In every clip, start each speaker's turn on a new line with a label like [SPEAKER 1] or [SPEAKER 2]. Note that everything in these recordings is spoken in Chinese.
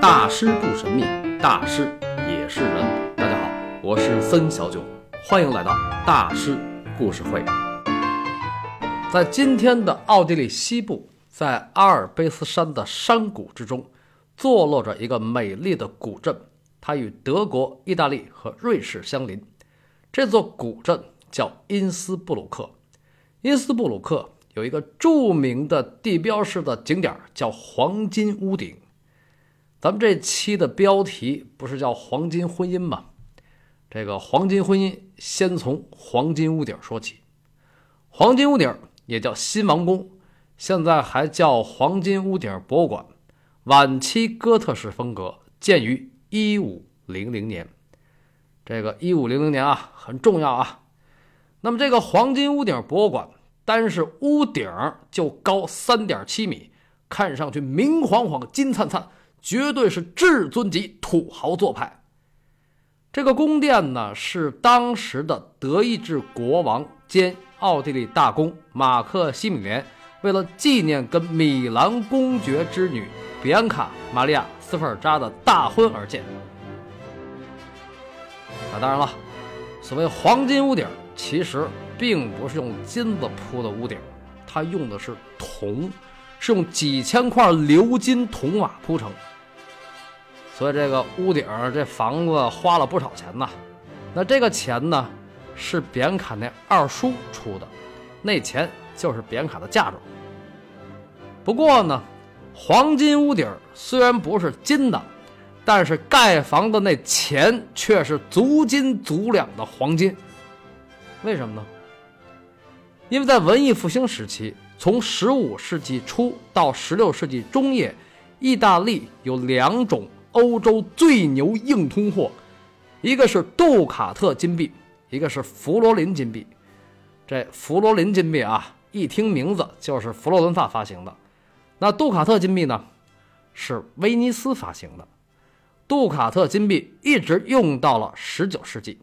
[SPEAKER 1] 大师不神秘，大师也是人。大家好，我是森小九，欢迎来到大师故事会。在今天的奥地利西部，在阿尔卑斯山的山谷之中，坐落着一个美丽的古镇，它与德国、意大利和瑞士相邻。这座古镇叫因斯布鲁克。因斯布鲁克有一个著名的地标式的景点，叫黄金屋顶。咱们这期的标题不是叫“黄金婚姻”吗？这个黄金婚姻先从黄金屋顶说起。黄金屋顶也叫新王宫，现在还叫黄金屋顶博物馆。晚期哥特式风格，建于一五零零年。这个一五零零年啊，很重要啊。那么这个黄金屋顶博物馆，单是屋顶就高三点七米，看上去明晃晃、金灿灿。绝对是至尊级土豪做派。这个宫殿呢，是当时的德意志国王兼奥地利大公马克西米连为了纪念跟米兰公爵之女比安卡·玛利亚·斯菲尔扎的大婚而建。那当然了，所谓黄金屋顶，其实并不是用金子铺的屋顶，它用的是铜，是用几千块鎏金铜瓦铺成。所以这个屋顶这房子花了不少钱呐，那这个钱呢，是扁卡那二叔出的，那钱就是扁卡的嫁妆。不过呢，黄金屋顶虽然不是金的，但是盖房的那钱却是足斤足两的黄金。为什么呢？因为在文艺复兴时期，从十五世纪初到十六世纪中叶，意大利有两种。欧洲最牛硬通货，一个是杜卡特金币，一个是佛罗林金币。这佛罗林金币啊，一听名字就是佛罗伦萨发行的。那杜卡特金币呢，是威尼斯发行的。杜卡特金币一直用到了十九世纪，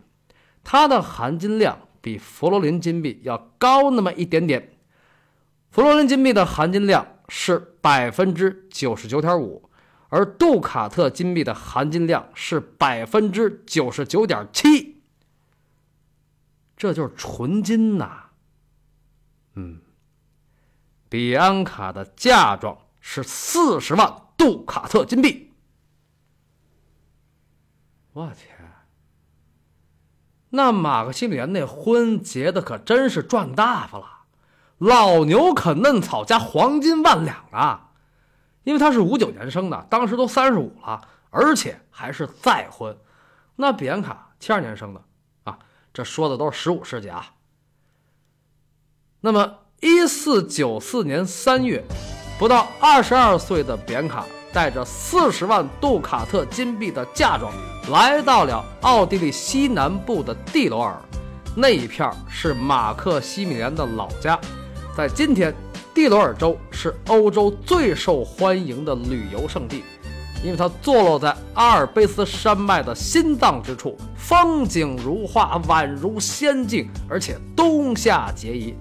[SPEAKER 1] 它的含金量比佛罗林金币要高那么一点点。佛罗林金币的含金量是百分之九十九点五。而杜卡特金币的含金量是百分之九十九点七，这就是纯金呐。嗯，比安卡的嫁妆是四十万杜卡特金币。我天，那马克西米连那婚结的可真是赚大发了，老牛啃嫩草加黄金万两啊！因为他是五九年生的，当时都三十五了，而且还是再婚。那比安卡七二年生的啊，这说的都是十五世纪啊。那么一四九四年三月，不到二十二岁的比安卡带着四十万杜卡特金币的嫁妆，来到了奥地利西南部的蒂罗尔，那一片是马克西米连的老家，在今天。蒂罗尔州是欧洲最受欢迎的旅游胜地，因为它坐落在阿尔卑斯山脉的心脏之处，风景如画，宛如仙境，而且冬夏皆宜。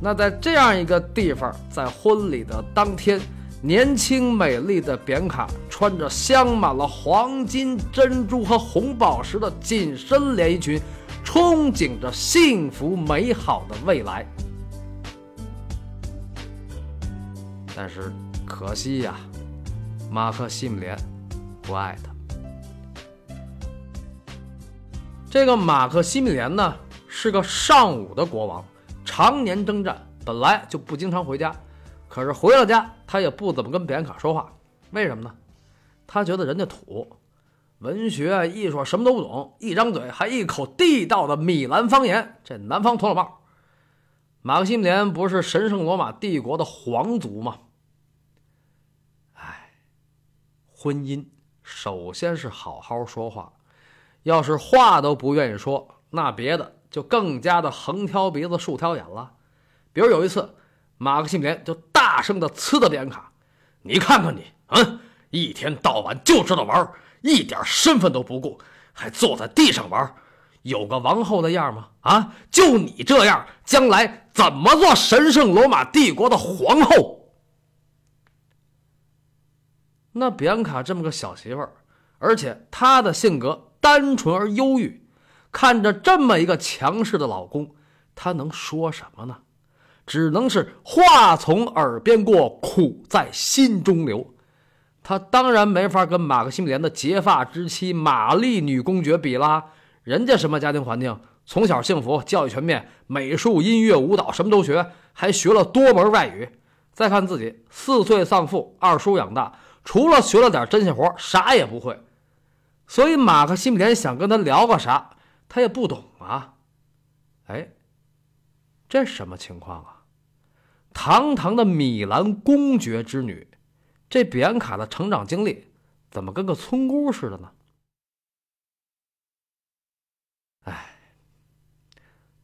[SPEAKER 1] 那在这样一个地方，在婚礼的当天，年轻美丽的扁卡穿着镶满了黄金、珍珠和红宝石的紧身连衣裙，憧憬着幸福美好的未来。但是可惜呀，马克西姆连不爱他。这个马克西米连呢，是个尚武的国王，常年征战，本来就不经常回家。可是回了家，他也不怎么跟比安卡说话。为什么呢？他觉得人家土，文学艺术什么都不懂，一张嘴还一口地道的米兰方言，这南方土老帽。马克西米连不是神圣罗马帝国的皇族吗？婚姻首先是好好说话，要是话都不愿意说，那别的就更加的横挑鼻子竖挑眼了。比如有一次，马克西米连就大声的呲的比安卡：“你看看你，嗯，一天到晚就知道玩，一点身份都不顾，还坐在地上玩，有个王后的样吗？啊，就你这样，将来怎么做神圣罗马帝国的皇后？”那比安卡这么个小媳妇儿，而且她的性格单纯而忧郁，看着这么一个强势的老公，她能说什么呢？只能是话从耳边过，苦在心中流。她当然没法跟马克西米连的结发之妻玛丽女公爵比啦，人家什么家庭环境？从小幸福，教育全面，美术、音乐、舞蹈什么都学，还学了多门外语。再看自己，四岁丧父，二叔养大，除了学了点针线活，啥也不会。所以马克西米连想跟他聊个啥，他也不懂啊。哎，这什么情况啊？堂堂的米兰公爵之女，这比安卡的成长经历怎么跟个村姑似的呢？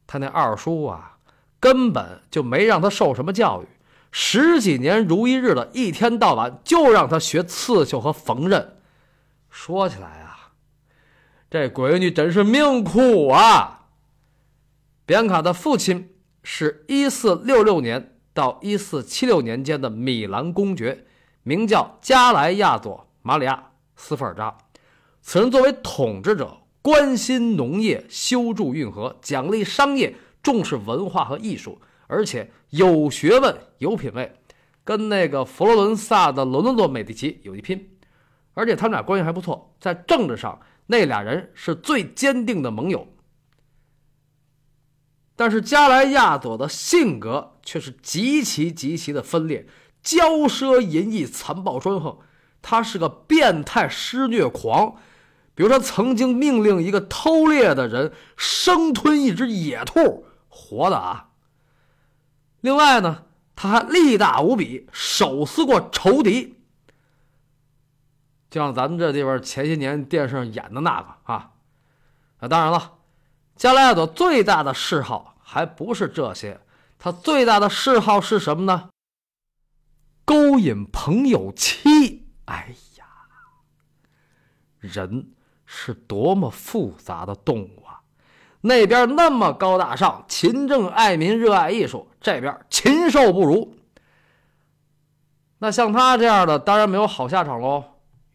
[SPEAKER 1] 他那二叔啊，根本就没让他受什么教育，十几年如一日的，一天到晚就让他学刺绣和缝纫。说起来啊，这闺女真是命苦啊！比安卡的父亲是一四六六年到一四七六年间的米兰公爵，名叫加莱亚佐·马里亚·斯福尔扎。此人作为统治者。关心农业，修筑运河，奖励商业，重视文化和艺术，而且有学问、有品位，跟那个佛罗伦萨的罗伦佐美第奇有一拼。而且他们俩关系还不错，在政治上，那俩人是最坚定的盟友。但是加莱亚佐的性格却是极其极其的分裂，骄奢淫逸，残暴专横，他是个变态施虐狂。比如说，曾经命令一个偷猎的人生吞一只野兔，活的啊。另外呢，他还力大无比，手撕过仇敌。就像咱们这地方前些年电视上演的那个啊。啊，当然了，加莱亚朵最大的嗜好还不是这些，他最大的嗜好是什么呢？勾引朋友妻。哎呀，人。是多么复杂的动物！那边那么高大上，勤政爱民，热爱艺术；这边禽兽不如。那像他这样的，当然没有好下场喽。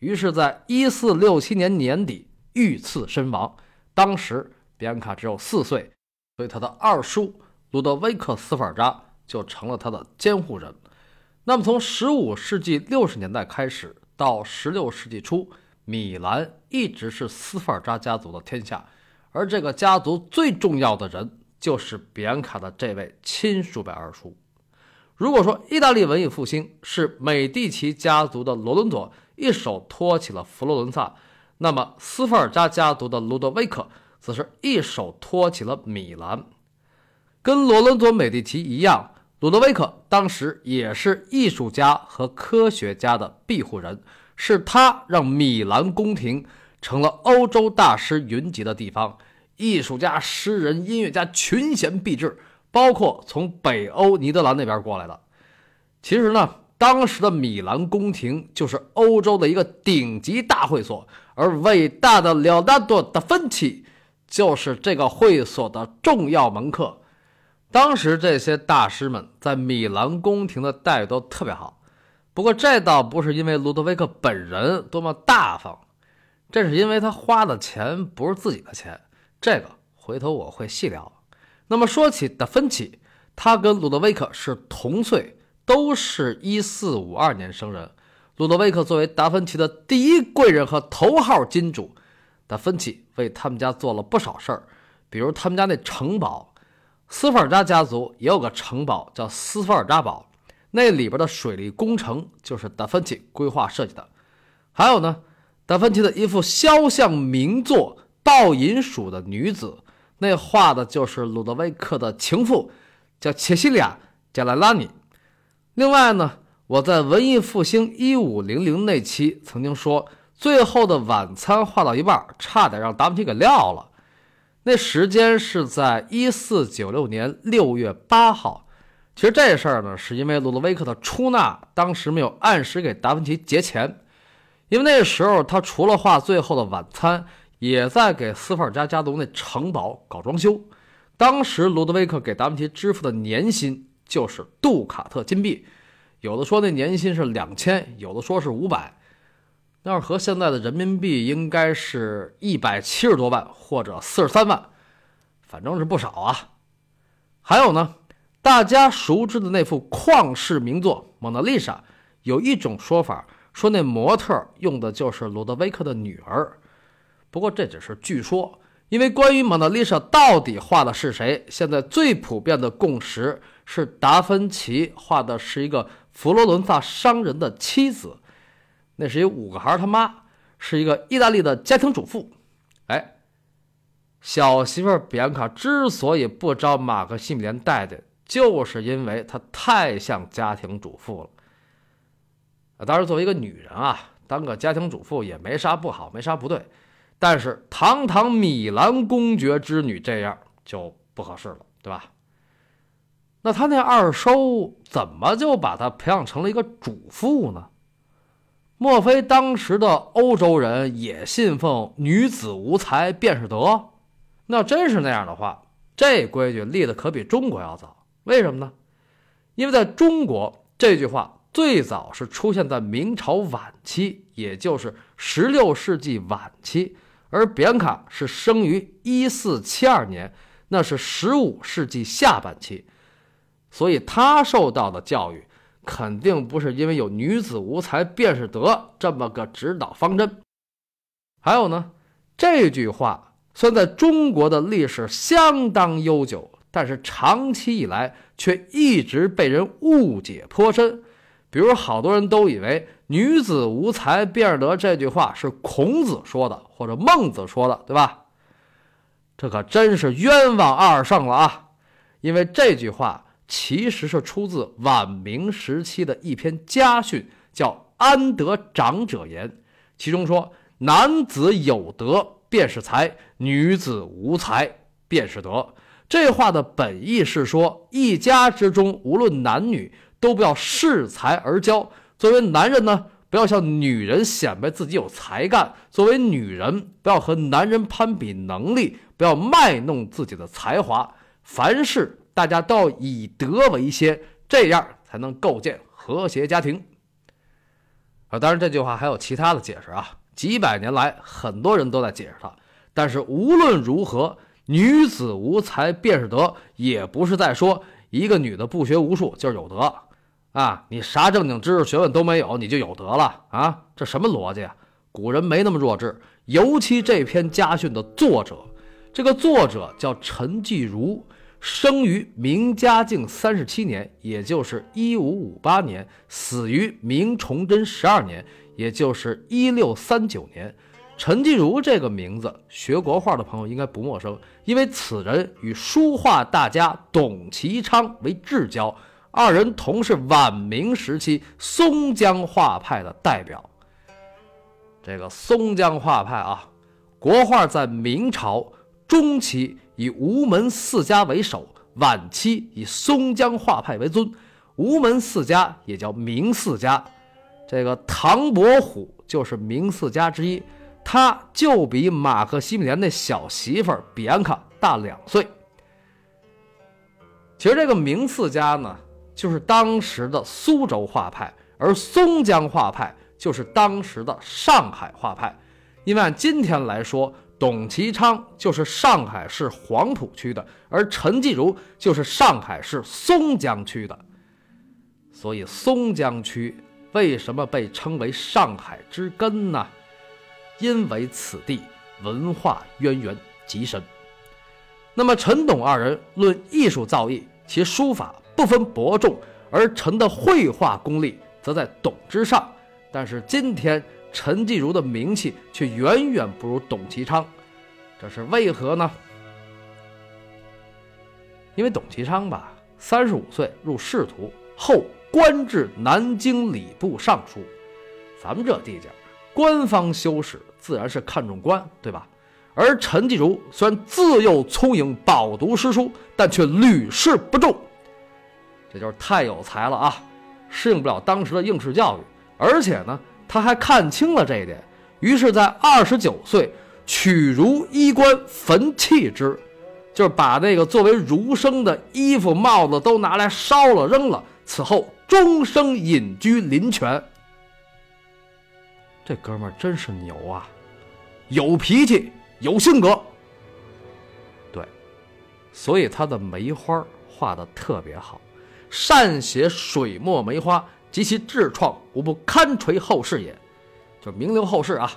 [SPEAKER 1] 于是，在一四六七年年底遇刺身亡。当时比安卡只有四岁，所以他的二叔鲁德维克斯法扎就成了他的监护人。那么，从十五世纪六十年代开始到十六世纪初。米兰一直是斯法扎家族的天下，而这个家族最重要的人就是比安卡的这位亲叔辈二叔。如果说意大利文艺复兴是美第奇家族的罗伦佐一手托起了佛罗伦萨，那么斯法尔扎家族的卢德维克则是一手托起了米兰。跟罗伦佐美第奇一样，鲁德维克当时也是艺术家和科学家的庇护人。是他让米兰宫廷成了欧洲大师云集的地方，艺术家、诗人、音乐家群贤毕至，包括从北欧尼德兰那边过来的。其实呢，当时的米兰宫廷就是欧洲的一个顶级大会所，而伟大的列纳多·达芬奇就是这个会所的重要门客。当时这些大师们在米兰宫廷的待遇都特别好。不过这倒不是因为卢德维克本人多么大方，这是因为他花的钱不是自己的钱。这个回头我会细聊。那么说起达芬奇，他跟鲁德维克是同岁，都是一四五二年生人。鲁德维克作为达芬奇的第一贵人和头号金主，达芬奇为他们家做了不少事儿，比如他们家那城堡，斯法尔扎家族也有个城堡叫斯法尔扎堡。那里边的水利工程就是达芬奇规划设计的，还有呢，达芬奇的一幅肖像名作《倒银鼠的女子》，那画的就是鲁德维克的情妇，叫切西利亚·加莱拉尼。另外呢，我在文艺复兴一五零零那期曾经说，《最后的晚餐》画到一半，差点让达芬奇给撂了。那时间是在一四九六年六月八号。其实这事儿呢，是因为鲁德维克的出纳当时没有按时给达芬奇结钱，因为那时候他除了画《最后的晚餐》，也在给斯法尔加家族那城堡搞装修。当时罗德维克给达芬奇支付的年薪就是杜卡特金币，有的说那年薪是两千，有的说是五百。要是和现在的人民币，应该是一百七十多万或者四十三万，反正是不少啊。还有呢，大家熟知的那幅旷世名作《蒙娜丽莎》，有一种说法说那模特用的就是罗德维克的女儿，不过这只是据说。因为关于蒙娜丽莎到底画的是谁，现在最普遍的共识是达芬奇画的是一个佛罗伦萨商人的妻子，那是一五个孩他妈，是一个意大利的家庭主妇。哎，小媳妇比安卡之所以不招马克西米连待见，就是因为她太像家庭主妇了。当然作为一个女人啊，当个家庭主妇也没啥不好，没啥不对。但是堂堂米兰公爵之女这样就不合适了，对吧？那他那二收怎么就把他培养成了一个主妇呢？莫非当时的欧洲人也信奉“女子无才便是德”？那真是那样的话，这规矩立的可比中国要早。为什么呢？因为在中国，这句话最早是出现在明朝晚期，也就是十六世纪晚期。而比安卡是生于一四七二年，那是十五世纪下半期，所以他受到的教育肯定不是因为有“女子无才便是德”这么个指导方针。还有呢，这句话虽然在中国的历史相当悠久，但是长期以来却一直被人误解颇深。比如，好多人都以为“女子无才便是德”这句话是孔子说的，或者孟子说的，对吧？这可真是冤枉二圣了啊！因为这句话其实是出自晚明时期的一篇家训，叫《安得长者言》，其中说：“男子有德便是才，女子无才便是德。”这话的本意是说，一家之中无论男女。都不要恃才而骄。作为男人呢，不要向女人显摆自己有才干；作为女人，不要和男人攀比能力，不要卖弄自己的才华。凡事大家都要以德为先，这样才能构建和谐家庭。啊，当然这句话还有其他的解释啊。几百年来，很多人都在解释它。但是无论如何，女子无才便是德，也不是在说一个女的不学无术就是有德。啊，你啥正经知识学问都没有，你就有德了啊？这什么逻辑啊？古人没那么弱智，尤其这篇家训的作者，这个作者叫陈继儒，生于明嘉靖三十七年，也就是一五五八年，死于明崇祯十二年，也就是一六三九年。陈继儒这个名字，学国画的朋友应该不陌生，因为此人与书画大家董其昌为至交。二人同是晚明时期松江画派的代表。这个松江画派啊，国画在明朝中期以吴门四家为首，晚期以松江画派为尊。吴门四家也叫明四家，这个唐伯虎就是明四家之一，他就比马克西米连那小媳妇比安卡大两岁。其实这个明四家呢。就是当时的苏州画派，而松江画派就是当时的上海画派。因为按今天来说，董其昌就是上海市黄浦区的，而陈继儒就是上海市松江区的。所以松江区为什么被称为上海之根呢？因为此地文化渊源极深。那么陈董二人论艺术造诣，其书法。不分伯仲，而陈的绘画功力则在董之上。但是今天陈继儒的名气却远远不如董其昌，这是为何呢？因为董其昌吧，三十五岁入仕途后官至南京礼部尚书，咱们这地界，官方修史自然是看重官，对吧？而陈继儒虽然自幼聪颖，饱读诗书，但却屡试不中。这就是太有才了啊，适应不了当时的应试教育，而且呢，他还看清了这一点，于是，在二十九岁取儒衣冠焚弃之，就是把那个作为儒生的衣服帽子都拿来烧了扔了。此后终生隐居林泉。这哥们儿真是牛啊，有脾气，有性格。对，所以他的梅花画的特别好，善写水墨梅花，及其志创，无不堪垂后世也，就名留后世啊。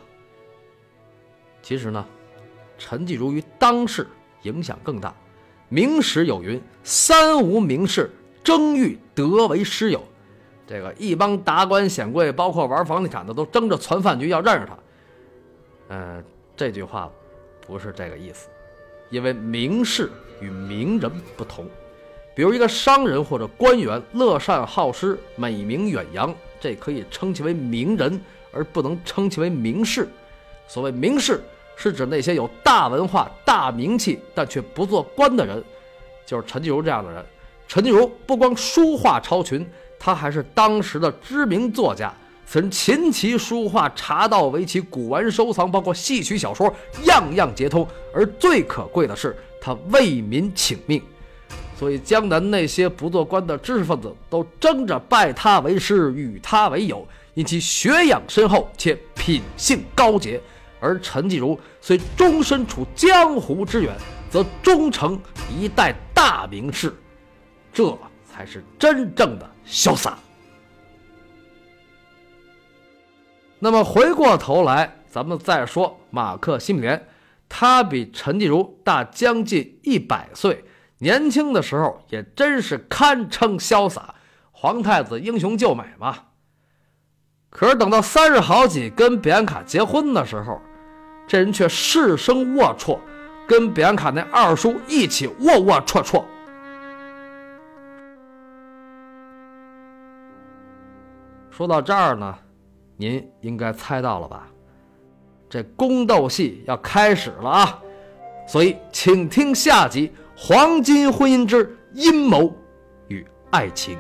[SPEAKER 1] 其实呢，陈继儒于当世影响更大。明史有云：“三无名士，争欲得为师友。”这个一帮达官显贵，包括玩房地产的，都争着攒饭局要认识他。嗯，这句话不是这个意思，因为名士与名人不同。比如一个商人或者官员，乐善好施，美名远扬，这可以称其为名人，而不能称其为名士。所谓名士。是指那些有大文化、大名气，但却不做官的人，就是陈继儒这样的人。陈继儒不光书画超群，他还是当时的知名作家。此人琴棋书画、茶道、围棋、古玩收藏，包括戏曲小说，样样皆通。而最可贵的是，他为民请命，所以江南那些不做官的知识分子都争着拜他为师，与他为友，因其学养深厚且品性高洁。而陈继儒虽终身处江湖之远，则终成一代大名士，这才是真正的潇洒。那么回过头来，咱们再说马克西米连，他比陈继儒大将近一百岁，年轻的时候也真是堪称潇洒，皇太子英雄救美嘛。可是等到三十好几跟比安卡结婚的时候，这人却失声龌龊，跟比安卡那二叔一起龌龌龊龊。说到这儿呢，您应该猜到了吧？这宫斗戏要开始了啊！所以，请听下集《黄金婚姻之阴谋与爱情》。